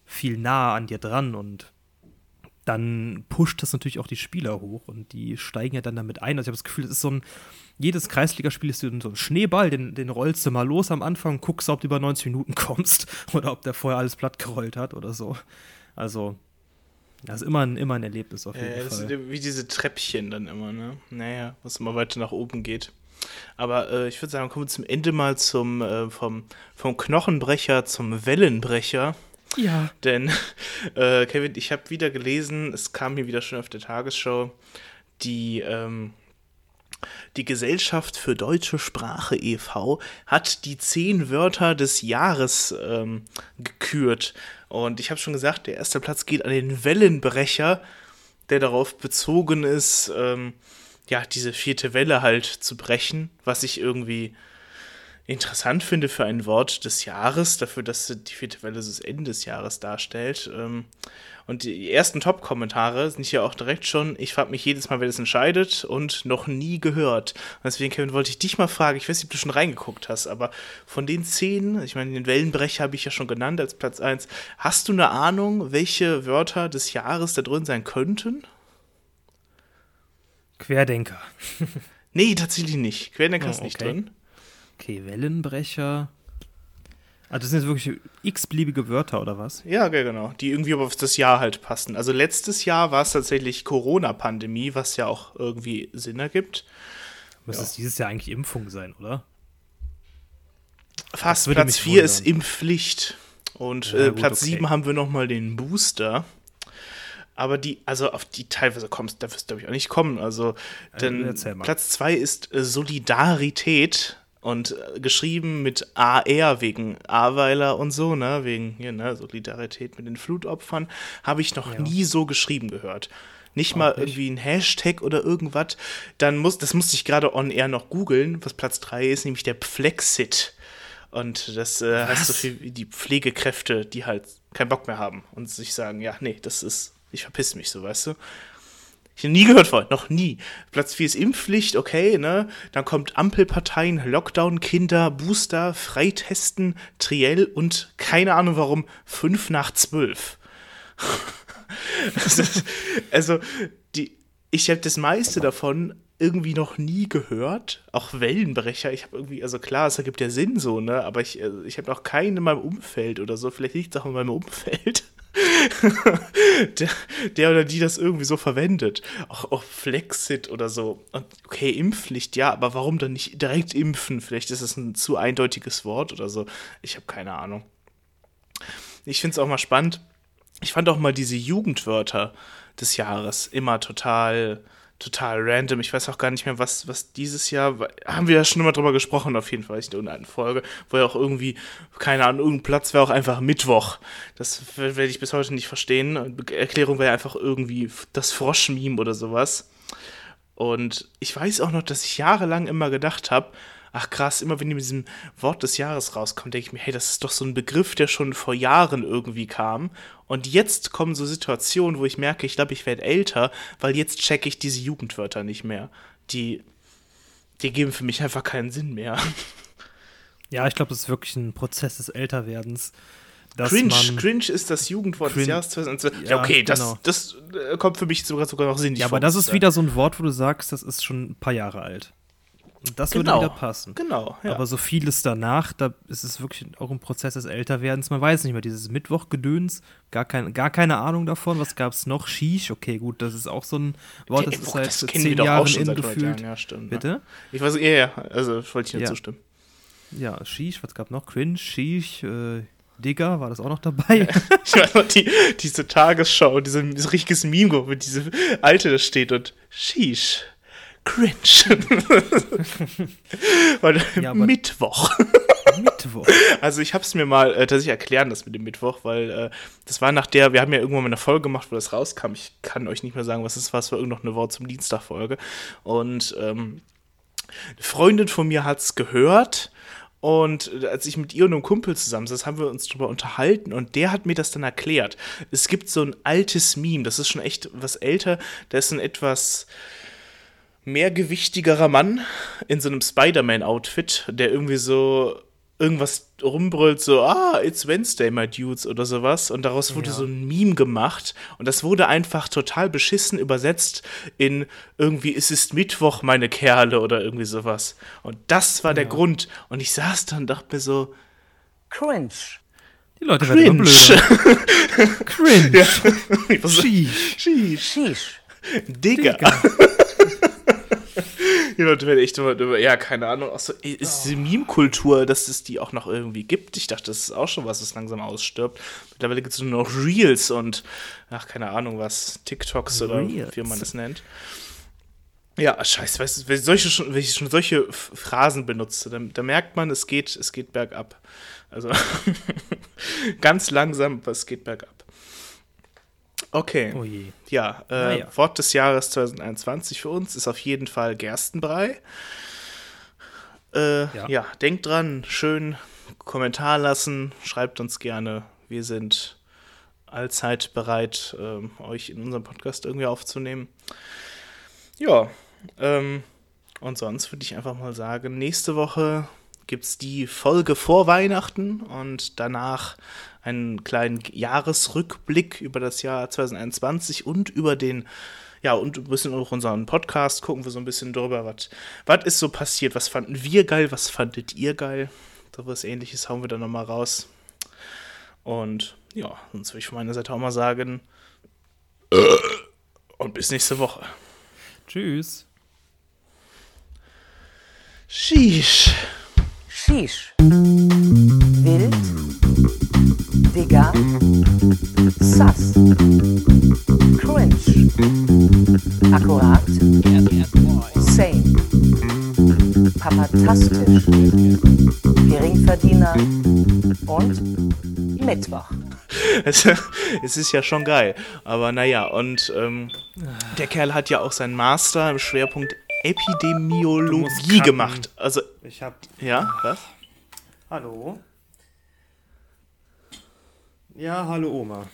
viel nah an dir dran. Und dann pusht das natürlich auch die Spieler hoch und die steigen ja dann damit ein. Also ich habe das Gefühl, es ist so ein, jedes Kreisligaspiel ist so ein Schneeball, den, den rollst du mal los am Anfang, guckst, ob du über 90 Minuten kommst oder ob der vorher alles platt gerollt hat oder so. Also, das ist immer ein, immer ein Erlebnis auf jeden äh, Fall. Das wie diese Treppchen dann immer, ne? Naja, was immer weiter nach oben geht. Aber äh, ich würde sagen, kommen wir zum Ende mal zum, äh, vom, vom Knochenbrecher zum Wellenbrecher. Ja. Denn, äh, Kevin, ich habe wieder gelesen, es kam hier wieder schon auf der Tagesschau, die, ähm, die Gesellschaft für deutsche Sprache e.V. hat die zehn Wörter des Jahres ähm, gekürt. Und ich habe schon gesagt, der erste Platz geht an den Wellenbrecher, der darauf bezogen ist, ähm, ja, diese vierte Welle halt zu brechen, was ich irgendwie interessant finde für ein Wort des Jahres, dafür, dass die vierte Welle das Ende des Jahres darstellt. Ähm, und die ersten Top-Kommentare sind hier auch direkt schon, ich frage mich jedes Mal, wer das entscheidet und noch nie gehört. Und deswegen, Kevin, wollte ich dich mal fragen, ich weiß nicht, ob du schon reingeguckt hast, aber von den zehn, ich meine, den Wellenbrecher habe ich ja schon genannt als Platz 1, hast du eine Ahnung, welche Wörter des Jahres da drin sein könnten? Querdenker. nee, tatsächlich nicht. Querdenker oh, ist nicht drin. Okay, Wellenbrecher. Also das sind jetzt wirklich x-beliebige Wörter oder was? Ja, genau. Die irgendwie auf das Jahr halt passen. Also letztes Jahr war es tatsächlich Corona-Pandemie, was ja auch irgendwie Sinn ergibt. Muss ja. es dieses Jahr eigentlich Impfung sein, oder? Fast. Platz 4 ist Impfpflicht. Und ja, äh, gut, Platz okay. 7 haben wir nochmal den Booster. Aber die, also auf die teilweise kommst, da wirst du, glaube ich, auch nicht kommen. Also, denn Platz 2 ist äh, Solidarität und äh, geschrieben mit AR wegen Aweiler und so, ne, wegen hier, ne, Solidarität mit den Flutopfern, habe ich noch ja. nie so geschrieben gehört. Nicht Auch mal nicht. irgendwie ein Hashtag oder irgendwas. Dann muss, das musste ich gerade on air noch googeln, was Platz 3 ist, nämlich der Plexit. Und das äh, heißt so viel wie die Pflegekräfte, die halt keinen Bock mehr haben und sich sagen, ja, nee, das ist, ich verpiss mich so, weißt du. Ich habe nie gehört vorher, noch nie. Platz 4 ist Impfpflicht, okay, ne? Dann kommt Ampelparteien, Lockdown, Kinder, Booster, Freitesten, Triell und keine Ahnung warum, 5 nach 12. also, die, ich habe das meiste davon irgendwie noch nie gehört. Auch Wellenbrecher. Ich habe irgendwie, also klar, es ergibt ja Sinn so, ne? Aber ich, also ich habe noch keinen in meinem Umfeld oder so. Vielleicht liegt es auch in meinem Umfeld. der, der, oder die das irgendwie so verwendet. Auch, auch Flexit oder so. Und okay, Impfpflicht, ja, aber warum dann nicht direkt impfen? Vielleicht ist es ein zu eindeutiges Wort oder so. Ich habe keine Ahnung. Ich finde es auch mal spannend. Ich fand auch mal diese Jugendwörter des Jahres immer total total random. Ich weiß auch gar nicht mehr, was, was dieses Jahr, haben wir ja schon immer drüber gesprochen, auf jeden Fall, in der Folge, wo ja auch irgendwie, keine Ahnung, irgendein Platz wäre auch einfach Mittwoch. Das werde ich bis heute nicht verstehen. Erklärung wäre einfach irgendwie das Frosch-Meme oder sowas. Und ich weiß auch noch, dass ich jahrelang immer gedacht habe, ach krass, immer wenn die mit diesem Wort des Jahres rauskommt, denke ich mir, hey, das ist doch so ein Begriff, der schon vor Jahren irgendwie kam. Und jetzt kommen so Situationen, wo ich merke, ich glaube, ich werde älter, weil jetzt checke ich diese Jugendwörter nicht mehr. Die, die geben für mich einfach keinen Sinn mehr. Ja, ich glaube, das ist wirklich ein Prozess des Älterwerdens. Cringe, Cringe ist das Jugendwort Cringe. des Jahres 2020. Ja, okay, das, genau. das äh, kommt für mich sogar, sogar noch sinnig Ja, aber das ist wieder so ein Wort, wo du sagst, das ist schon ein paar Jahre alt. Das genau, würde wieder passen. Genau. Ja. Aber so vieles danach, da ist es wirklich auch ein Prozess des Älterwerdens. Man weiß nicht mehr, dieses Mittwochgedöns, gar, kein, gar keine Ahnung davon. Was gab es noch? Shish, okay, gut, das ist auch so ein Wort, das ist seit das zehn Jahren in gefühlt. Ja, stimmt. Bitte? Ja. Ich weiß, ja, ja, also wollte ich dir zustimmen. Ja, Shish, was gab noch? Cringe, Shish, äh, Digger, war das auch noch dabei? ich weiß noch, die, diese Tagesschau, diese, dieses richtiges Meme, mit diese Alte da steht und Shish cringe. Weil, ja, Mittwoch. Mittwoch. Also ich habe es mir mal äh, tatsächlich erklären, das mit dem Mittwoch, weil äh, das war nach der, wir haben ja irgendwann mal eine Folge gemacht, wo das rauskam. Ich kann euch nicht mehr sagen, was es war. Es war irgend noch eine Wort zum Dienstag-Folge. Und ähm, eine Freundin von mir hat es gehört und als ich mit ihr und einem Kumpel zusammen saß, haben wir uns darüber unterhalten und der hat mir das dann erklärt. Es gibt so ein altes Meme, das ist schon echt was älter, da ist ein etwas mehrgewichtigerer Mann in so einem Spider-Man-Outfit, der irgendwie so irgendwas rumbrüllt, so, ah, it's Wednesday, my dudes, oder sowas. Und daraus wurde ja. so ein Meme gemacht. Und das wurde einfach total beschissen übersetzt in irgendwie, es ist Mittwoch, meine Kerle, oder irgendwie sowas. Und das war ja. der Grund. Und ich saß da und dachte mir so, cringe. Die Leute Cringe. werden blöder. Cringe. Ja. Sheesh. Sheesh. Sheesh. Digga. Digga. Leute werden echt immer, ja, keine Ahnung, auch so, ist diese Meme-Kultur, dass es die auch noch irgendwie gibt. Ich dachte, das ist auch schon was, das langsam ausstirbt. Mittlerweile gibt es nur noch Reels und, ach, keine Ahnung was, TikToks Reels. oder wie man das nennt. Ja, scheiße, weißt du, wenn, solche schon, wenn ich schon solche Phrasen benutze, dann, dann merkt man, es geht, es geht bergab. Also ganz langsam, aber es geht bergab. Okay. Oh. Ja, äh, ja, Wort des Jahres 2021 für uns ist auf jeden Fall Gerstenbrei. Äh, ja. ja, denkt dran, schön Kommentar lassen, schreibt uns gerne. Wir sind allzeit bereit, äh, euch in unserem Podcast irgendwie aufzunehmen. Ja, ähm, und sonst würde ich einfach mal sagen, nächste Woche gibt es die Folge vor Weihnachten und danach einen kleinen Jahresrückblick über das Jahr 2021 und über den, ja, und ein bisschen auch unseren Podcast gucken wir so ein bisschen drüber, was, was ist so passiert, was fanden wir geil, was fandet ihr geil. So was ähnliches hauen wir dann nochmal raus. Und ja, sonst würde ich von meiner Seite auch mal sagen, und bis nächste Woche. Tschüss. Sheesh. Sheesh. Wild. Digga. Sass. Cringe. Akkurat. Sane. Papatastisch. Geringverdiener. Und Mittwoch. es ist ja schon geil. Aber naja, und ähm, der Kerl hat ja auch seinen Master im Schwerpunkt Epidemiologie gemacht. Also ich hab ja was? Hallo. Ja, hallo Oma.